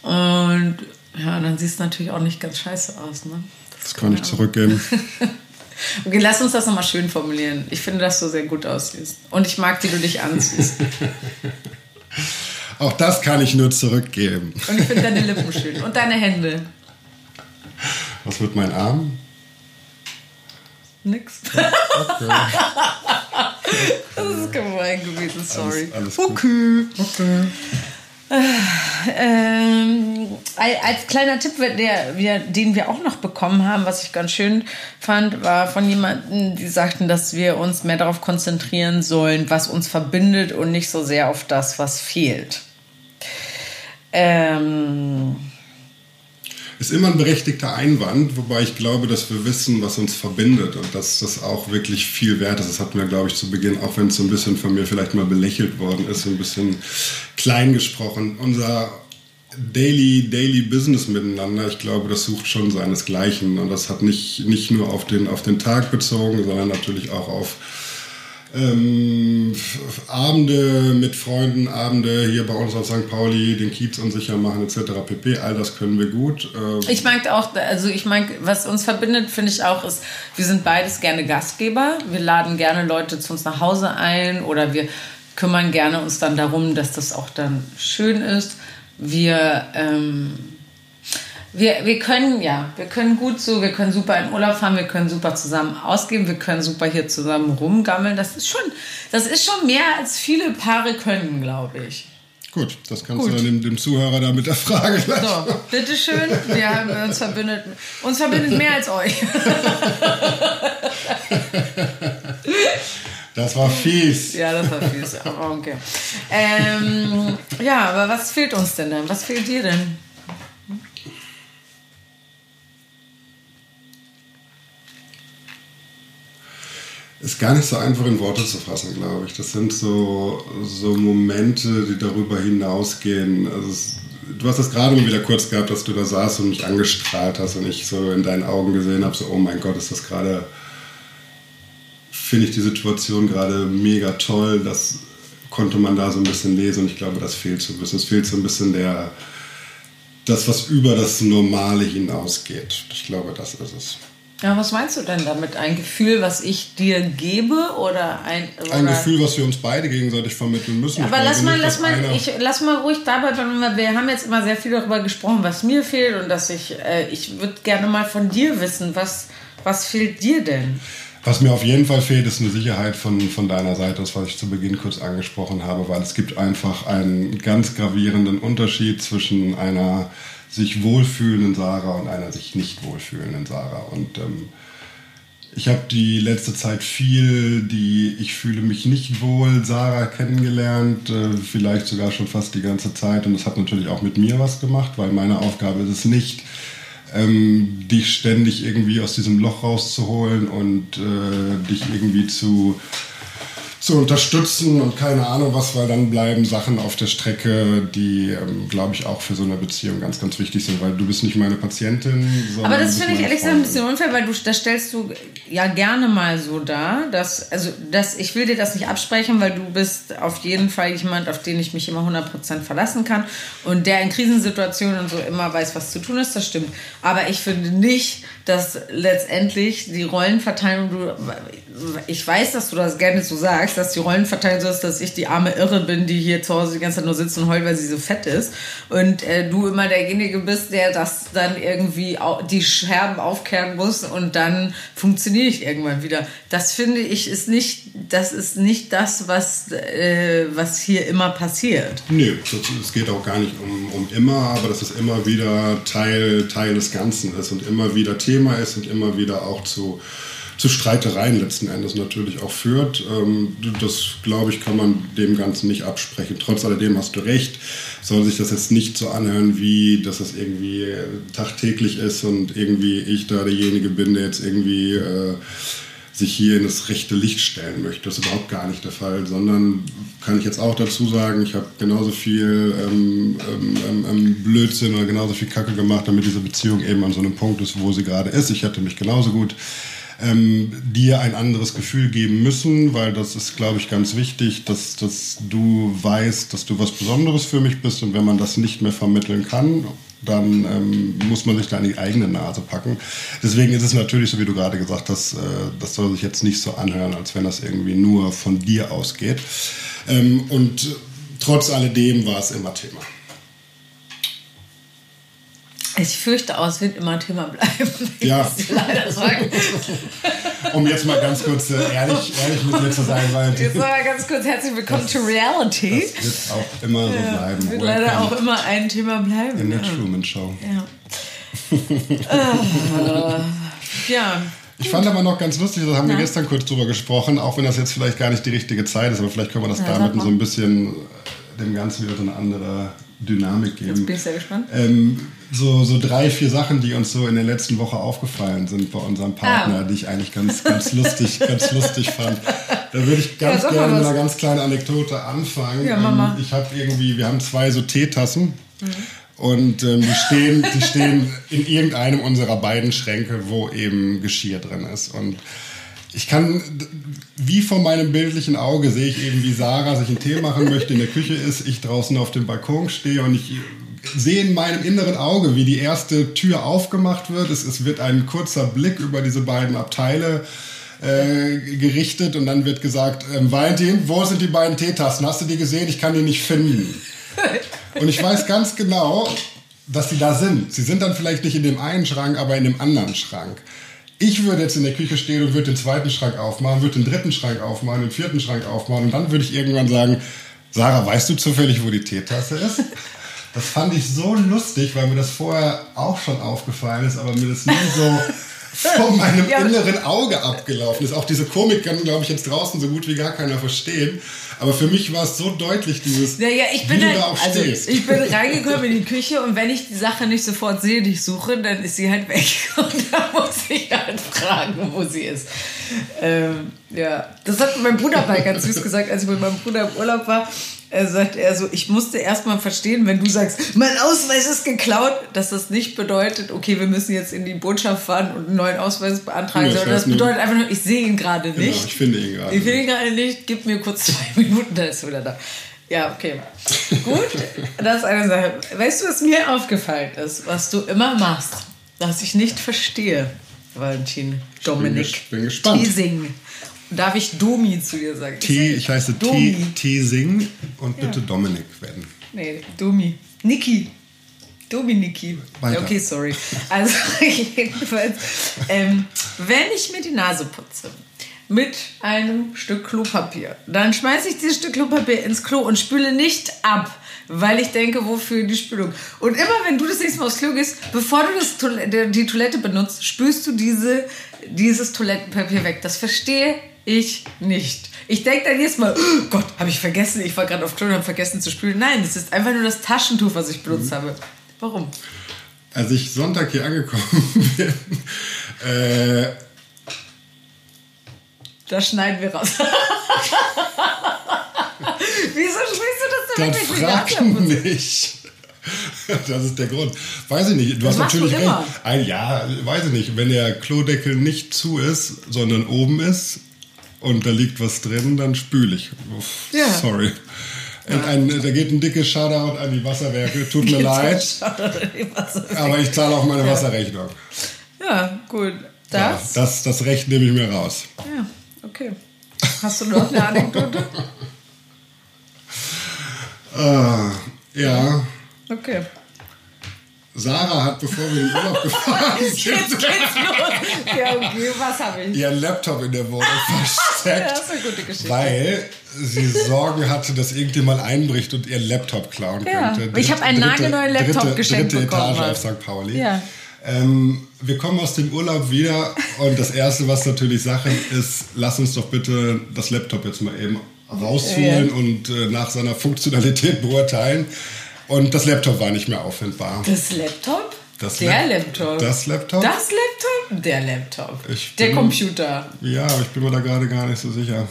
Und ja, dann siehst du natürlich auch nicht ganz scheiße aus, ne? Das, das kann ich zurückgeben. Okay, lass uns das nochmal schön formulieren. Ich finde, dass du sehr gut aussiehst. Und ich mag, wie du dich anziehst. Auch das kann ich nur zurückgeben. Und ich finde deine Lippen schön. Und deine Hände. Was mit meinen Armen? Nix. Okay. das ist gemein gewesen, sorry. Alles, alles okay. Okay. Ähm, als kleiner Tipp, der, den wir auch noch bekommen haben, was ich ganz schön fand, war von jemandem, die sagten, dass wir uns mehr darauf konzentrieren sollen, was uns verbindet und nicht so sehr auf das, was fehlt. Ähm, ist immer ein berechtigter Einwand, wobei ich glaube, dass wir wissen, was uns verbindet und dass das auch wirklich viel wert ist. Das hatten wir, glaube ich, zu Beginn, auch wenn es so ein bisschen von mir vielleicht mal belächelt worden ist, so ein bisschen klein gesprochen. Unser Daily, Daily Business miteinander, ich glaube, das sucht schon seinesgleichen und das hat nicht, nicht nur auf den, auf den Tag bezogen, sondern natürlich auch auf ähm, Abende mit Freunden, Abende hier bei uns auf St. Pauli, den Kiez unsicher machen etc. pp. All das können wir gut. Ähm ich mag auch, also ich mag, was uns verbindet, finde ich auch, ist, wir sind beides gerne Gastgeber. Wir laden gerne Leute zu uns nach Hause ein oder wir kümmern gerne uns dann darum, dass das auch dann schön ist. Wir ähm, wir, wir können, ja, wir können gut so, wir können super in Urlaub fahren, wir können super zusammen ausgeben, wir können super hier zusammen rumgammeln. Das ist schon, das ist schon mehr als viele Paare können, glaube ich. Gut, das kannst Gut. du dann dem, dem, Zuhörer da mit der Frage gleich. So, bitteschön. Wir haben uns verbindet, uns verbindet mehr als euch. Das war fies. Ja, das war fies. Okay. Ähm, ja, aber was fehlt uns denn dann? Was fehlt dir denn? Ist gar nicht so einfach in Worte zu fassen, glaube ich. Das sind so, so Momente, die darüber hinausgehen. Also es, du hast das gerade mal wieder kurz gehabt, dass du da saßt und mich angestrahlt hast und ich so in deinen Augen gesehen habe, so, oh mein Gott, ist das gerade, finde ich die Situation gerade mega toll. Das konnte man da so ein bisschen lesen und ich glaube, das fehlt so ein bisschen. Es fehlt so ein bisschen der, das, was über das Normale hinausgeht. Ich glaube, das ist es. Ja, was meinst du denn damit? Ein Gefühl, was ich dir gebe oder ein. Oder ein Gefühl, was wir uns beide gegenseitig vermitteln müssen. Ja, aber lass mal, nicht, lass, mal, ich, lass mal ruhig dabei bleiben. Wir haben jetzt immer sehr viel darüber gesprochen, was mir fehlt und dass ich. Äh, ich würde gerne mal von dir wissen, was, was fehlt dir denn? Was mir auf jeden Fall fehlt, ist eine Sicherheit von, von deiner Seite, das, was ich zu Beginn kurz angesprochen habe, weil es gibt einfach einen ganz gravierenden Unterschied zwischen einer sich wohlfühlenden Sarah und einer sich nicht wohlfühlenden Sarah. Und ähm, ich habe die letzte Zeit viel die Ich fühle mich nicht wohl Sarah kennengelernt, äh, vielleicht sogar schon fast die ganze Zeit. Und das hat natürlich auch mit mir was gemacht, weil meine Aufgabe ist es nicht, ähm, dich ständig irgendwie aus diesem Loch rauszuholen und äh, dich irgendwie zu zu unterstützen und keine Ahnung was, weil dann bleiben Sachen auf der Strecke, die, ähm, glaube ich, auch für so eine Beziehung ganz, ganz wichtig sind, weil du bist nicht meine Patientin. Aber das finde ich ehrlich gesagt ein bisschen unfair, weil du, das stellst du ja gerne mal so dar, dass, also, dass, ich will dir das nicht absprechen, weil du bist auf jeden Fall jemand, auf den ich mich immer 100% verlassen kann und der in Krisensituationen und so immer weiß, was zu tun ist, das stimmt. Aber ich finde nicht, dass letztendlich die Rollenverteilung, du, ich weiß, dass du das gerne so sagst, dass die Rollenverteilung so ist, dass ich die arme Irre bin, die hier zu Hause die ganze Zeit nur sitzt und heult, weil sie so fett ist. Und äh, du immer derjenige bist, der das dann irgendwie die Scherben aufkehren muss und dann funktioniere ich irgendwann wieder. Das finde ich ist nicht, das ist nicht das, was, äh, was hier immer passiert. Nee, es geht auch gar nicht um, um immer, aber dass es immer wieder Teil, Teil des Ganzen ist und immer wieder Thema ist und immer wieder auch zu zu Streitereien letzten Endes natürlich auch führt. Ähm, das, glaube ich, kann man dem Ganzen nicht absprechen. Trotz alledem hast du recht, soll sich das jetzt nicht so anhören, wie dass es irgendwie tagtäglich ist und irgendwie ich da derjenige bin, der jetzt irgendwie äh, sich hier in das rechte Licht stellen möchte. Das ist überhaupt gar nicht der Fall, sondern kann ich jetzt auch dazu sagen, ich habe genauso viel ähm, ähm, ähm, ähm Blödsinn oder genauso viel Kacke gemacht, damit diese Beziehung eben an so einem Punkt ist, wo sie gerade ist. Ich hätte mich genauso gut ähm, dir ein anderes Gefühl geben müssen, weil das ist, glaube ich, ganz wichtig, dass, dass du weißt, dass du was Besonderes für mich bist und wenn man das nicht mehr vermitteln kann, dann ähm, muss man sich da in die eigene Nase packen. Deswegen ist es natürlich, so wie du gerade gesagt hast, äh, das soll sich jetzt nicht so anhören, als wenn das irgendwie nur von dir ausgeht. Ähm, und trotz alledem war es immer Thema. Ich fürchte auch, es wird immer Thema bleiben. Ja. leider sagen. um jetzt mal ganz kurz äh, ehrlich, ehrlich mit dir zu sein, weil. Jetzt mal ganz kurz herzlich willkommen das, to Reality. Das wird auch immer so bleiben. Ja, wird leider auch immer ein Thema bleiben. In der ja. Truman Show. Ja. uh, ja. Ich fand aber noch ganz lustig, das haben ja. wir gestern kurz drüber gesprochen, auch wenn das jetzt vielleicht gar nicht die richtige Zeit ist, aber vielleicht können wir das ja, damit so ein bisschen dem Ganzen wieder so eine andere Dynamik geben. Jetzt bin ich sehr gespannt. Ähm, so, so drei, vier Sachen, die uns so in der letzten Woche aufgefallen sind bei unserem Partner, ah. die ich eigentlich ganz, ganz lustig, ganz lustig fand. Da würde ich ganz ja, gerne mit einer ganz kleinen Anekdote anfangen. Ja, Mama. Ähm, ich habe irgendwie, wir haben zwei so Teetassen. Mhm. Und ähm, die, stehen, die stehen in irgendeinem unserer beiden Schränke, wo eben Geschirr drin ist. Und ich kann, wie vor meinem bildlichen Auge, sehe ich eben, wie Sarah sich einen Tee machen möchte, in der Küche ist, ich draußen auf dem Balkon stehe und ich sehe in meinem inneren Auge, wie die erste Tür aufgemacht wird. Es, es wird ein kurzer Blick über diese beiden Abteile äh, gerichtet und dann wird gesagt, ähm, Valentin, wo sind die beiden Teetassen? Hast du die gesehen? Ich kann die nicht finden. Und ich weiß ganz genau, dass sie da sind. Sie sind dann vielleicht nicht in dem einen Schrank, aber in dem anderen Schrank. Ich würde jetzt in der Küche stehen und würde den zweiten Schrank aufmachen, würde den dritten Schrank aufmachen, den vierten Schrank aufmachen und dann würde ich irgendwann sagen, Sarah, weißt du zufällig, wo die Teetasse ist? Das fand ich so lustig, weil mir das vorher auch schon aufgefallen ist, aber mir das nie so vor meinem ja. inneren Auge abgelaufen ist. Auch diese Komik kann, glaube ich, jetzt draußen so gut wie gar keiner verstehen. Aber für mich war es so deutlich, dieses. Ja, ja, ich bin, halt, also, ich bin reingekommen in die Küche und wenn ich die Sache nicht sofort sehe, die ich suche, dann ist sie halt weg. Und da muss ich halt fragen, wo sie ist. Ähm, ja, das hat mein Bruder mal ganz süß gesagt, als ich mit meinem Bruder im Urlaub war. Er sagt er so, ich musste erstmal verstehen, wenn du sagst, mein Ausweis ist geklaut, dass das nicht bedeutet, okay, wir müssen jetzt in die Botschaft fahren und einen neuen Ausweis beantragen, sondern das bedeutet einfach nur, ich sehe ihn gerade genau, nicht. Genau, ich finde ihn gerade. Ich finde ihn gerade nicht, gib mir kurz zwei Minuten, dann ist er wieder da. Ja, okay. Gut, das ist eine Sache. Weißt du, was mir aufgefallen ist, was du immer machst, was ich nicht verstehe, Valentin, Dominik, ich bin, bin gespannt. Teasing. Darf ich Domi zu dir sagen? T, ich heiße Domi. Teasing und bitte ja. Dominik werden. Nee, Domi. Niki. Dominiki. Weiter. Okay, sorry. Also jedenfalls, ähm, wenn ich mir die Nase putze, mit einem Stück Klopapier. Dann schmeiße ich dieses Stück Klopapier ins Klo und spüle nicht ab, weil ich denke, wofür die Spülung. Und immer wenn du das nächste Mal aufs Klo gehst, bevor du das Toilette, die Toilette benutzt, spülst du diese, dieses Toilettenpapier weg. Das verstehe ich nicht. Ich denke dann jetzt Mal, oh Gott, habe ich vergessen, ich war gerade auf Klo und habe vergessen zu spülen. Nein, das ist einfach nur das Taschentuch, was ich benutzt mhm. habe. Warum? Als ich Sonntag hier angekommen bin, äh, das schneiden wir raus. Wieso sprichst du das denn Dann frag mich. Das ist der Grund. Weiß ich nicht. Du das hast natürlich recht. Ein, ja, weiß ich nicht. Wenn der Klodeckel nicht zu ist, sondern oben ist und da liegt was drin, dann spüle ich. Uff, ja. Sorry. Ja. Ein, da geht ein dickes Shoutout an die Wasserwerke. Tut mir leid. Aber ich zahle auch meine ja. Wasserrechnung. Ja, gut. Das? Ja, das, das Recht nehme ich mir raus. Ja, okay. Hast du noch eine Anekdote? Uh, ja. Okay. Sarah hat, bevor wir in den Urlaub gefahren sind, Jetzt geht's los. Ja, okay, was habe ich? Ihren Laptop in der Wohnung versteckt. das ist eine gute Geschichte. Weil sie Sorge hatte, dass irgendjemand einbricht und ihr Laptop klauen ja. könnte. ich habe einen nagelneuen Laptop dritte, geschenkt dritte bekommen. Etage auf St. Pauli. Ja. Ähm, wir kommen aus dem Urlaub wieder und das Erste, was natürlich Sache ist, lass uns doch bitte das Laptop jetzt mal eben rausholen und äh, nach seiner Funktionalität beurteilen. Und das Laptop war nicht mehr auffindbar. Das Laptop? Das der La Laptop. Das Laptop? Das Laptop? Der Laptop. der Computer. Ja, aber ich bin mir da gerade gar nicht so sicher.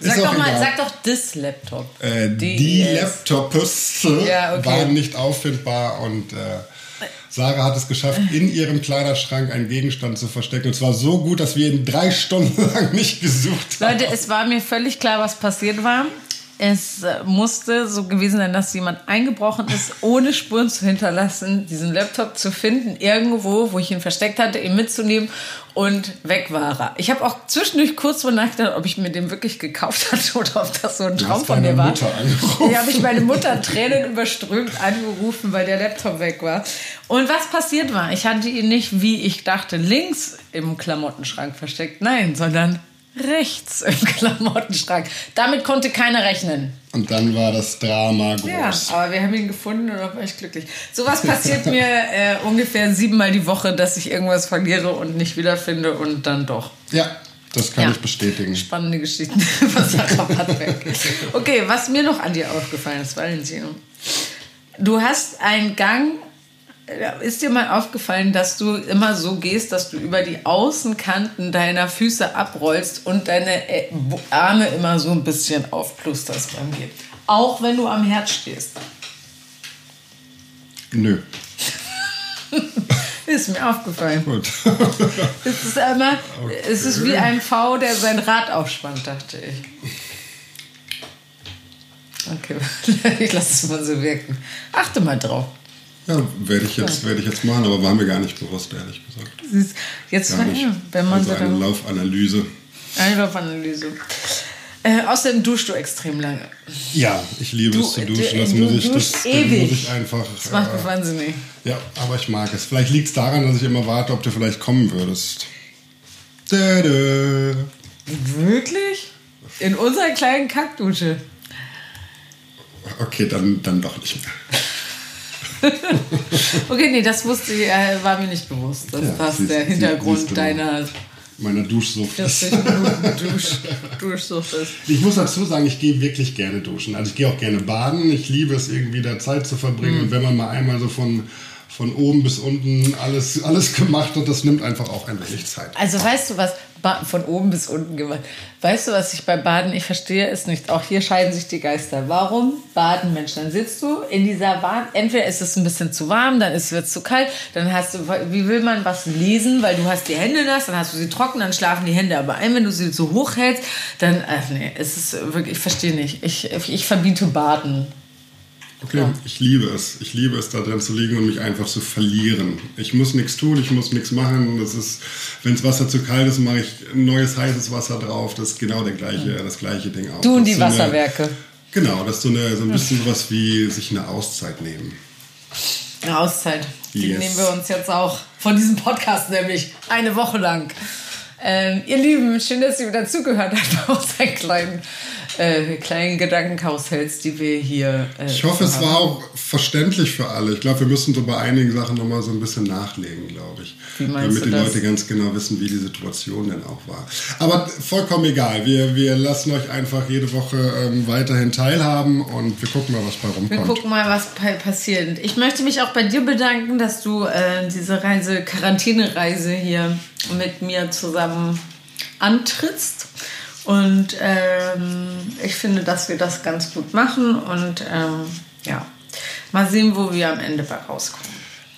Sag doch mal, sag doch das Laptop. Äh, die Laptops ja, okay. waren nicht auffindbar und äh, Sarah hat es geschafft, in ihrem Kleiderschrank einen Gegenstand zu verstecken. Und zwar so gut, dass wir ihn drei Stunden lang nicht gesucht haben. Leute, es war mir völlig klar, was passiert war. Es äh, musste so gewesen sein, dass jemand eingebrochen ist, ohne Spuren zu hinterlassen, diesen Laptop zu finden, irgendwo, wo ich ihn versteckt hatte, ihn mitzunehmen und weg war er. Ich habe auch zwischendurch kurz drüber nachgedacht, ob ich mir den wirklich gekauft hatte oder ob das so ein Traum von mir war. Mutter angerufen. Ja, habe ich meine Mutter Tränen überströmt angerufen, weil der Laptop weg war. Und was passiert war, ich hatte ihn nicht, wie ich dachte, links im Klamottenschrank versteckt, nein, sondern rechts im Klamottenschrank. Damit konnte keiner rechnen. Und dann war das Drama groß. Ja, aber wir haben ihn gefunden und war ich glücklich. Sowas passiert mir äh, ungefähr siebenmal die Woche, dass ich irgendwas verliere und nicht wiederfinde und dann doch. Ja, das kann ja. ich bestätigen. Spannende Geschichten von Sarah Patrick. Okay, was mir noch an dir aufgefallen ist, Valentino. Du hast einen Gang ist dir mal aufgefallen, dass du immer so gehst, dass du über die Außenkanten deiner Füße abrollst und deine äh, Arme immer so ein bisschen aufplusterst beim Gehen? Auch wenn du am Herd stehst. Nö. ist mir aufgefallen. Gut. es ist immer, okay. es ist wie ein V, der sein Rad aufspannt, dachte ich. Okay, ich lasse es mal so wirken. Achte mal drauf. Ja, werde ich, jetzt, werde ich jetzt machen, aber war mir gar nicht bewusst, ehrlich gesagt. Jetzt, gar nicht. wenn man also eine Laufanalyse. Eine Laufanalyse. Äh, außerdem duschst du extrem lange. Ja, ich liebe du, es zu duschen. Das, muss ich, das, ewig. muss ich einfach. Das macht mich äh, wahnsinnig. Ja, aber ich mag es. Vielleicht liegt es daran, dass ich immer warte, ob du vielleicht kommen würdest. Da, da. Wirklich? In unserer kleinen Kackdusche. Okay, dann, dann doch nicht mehr. okay, nee, das wusste ich, äh, war mir nicht bewusst, dass ja, das siehst, der Hintergrund deiner meiner Duschsucht ist. Dusch, Duschsucht ist. Ich muss dazu sagen, ich gehe wirklich gerne duschen. Also ich gehe auch gerne baden. Ich liebe es irgendwie da Zeit zu verbringen. Mhm. Und wenn man mal einmal so von von oben bis unten alles, alles gemacht und das nimmt einfach auch ein wenig Zeit. Also weißt du was, von oben bis unten gemacht. Weißt du, was ich bei Baden, ich verstehe es nicht. Auch hier scheiden sich die Geister. Warum Baden, Mensch? Dann sitzt du in dieser Bahn, entweder ist es ein bisschen zu warm, dann ist es zu kalt, dann hast du, wie will man was lesen, weil du hast die Hände nass, dann hast du sie trocken, dann schlafen die Hände aber ein, wenn du sie so hoch hältst, dann, ach nee, es ist wirklich, ich verstehe nicht. Ich, ich verbiete Baden. Okay, ja. ich liebe es. Ich liebe es, da drin zu liegen und mich einfach zu verlieren. Ich muss nichts tun, ich muss nichts machen. Das ist, wenn das Wasser zu kalt ist, mache ich neues heißes Wasser drauf. Das ist genau der gleiche, das gleiche Ding auch. Du und die so Wasserwerke. Eine, genau, das ist so, eine, so ein bisschen was wie sich eine Auszeit nehmen. Eine Auszeit. Die yes. nehmen wir uns jetzt auch von diesem Podcast nämlich eine Woche lang. Ähm, ihr Lieben, schön, dass ihr wieder zugehört habt aus einen kleinen, äh, kleinen Gedankenkaushells, die wir hier. Äh, ich hoffe, es war auch verständlich für alle. Ich glaube, wir müssen so bei einigen Sachen nochmal so ein bisschen nachlegen, glaube ich. Damit die das? Leute ganz genau wissen, wie die Situation denn auch war. Aber vollkommen egal. Wir, wir lassen euch einfach jede Woche ähm, weiterhin teilhaben und wir gucken mal, was bei rumkommt. Wir gucken mal, was passiert. Ich möchte mich auch bei dir bedanken, dass du äh, diese Reise, Quarantänereise hier mit mir zusammen antrittst. Und ähm, ich finde, dass wir das ganz gut machen und ähm, ja, mal sehen, wo wir am Ende bei rauskommen.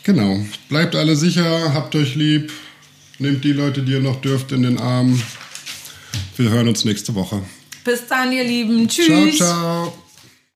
Genau. Bleibt alle sicher, habt euch lieb, nehmt die Leute, die ihr noch dürft, in den Arm. Wir hören uns nächste Woche. Bis dann, ihr Lieben. Tschüss. Ciao, ciao.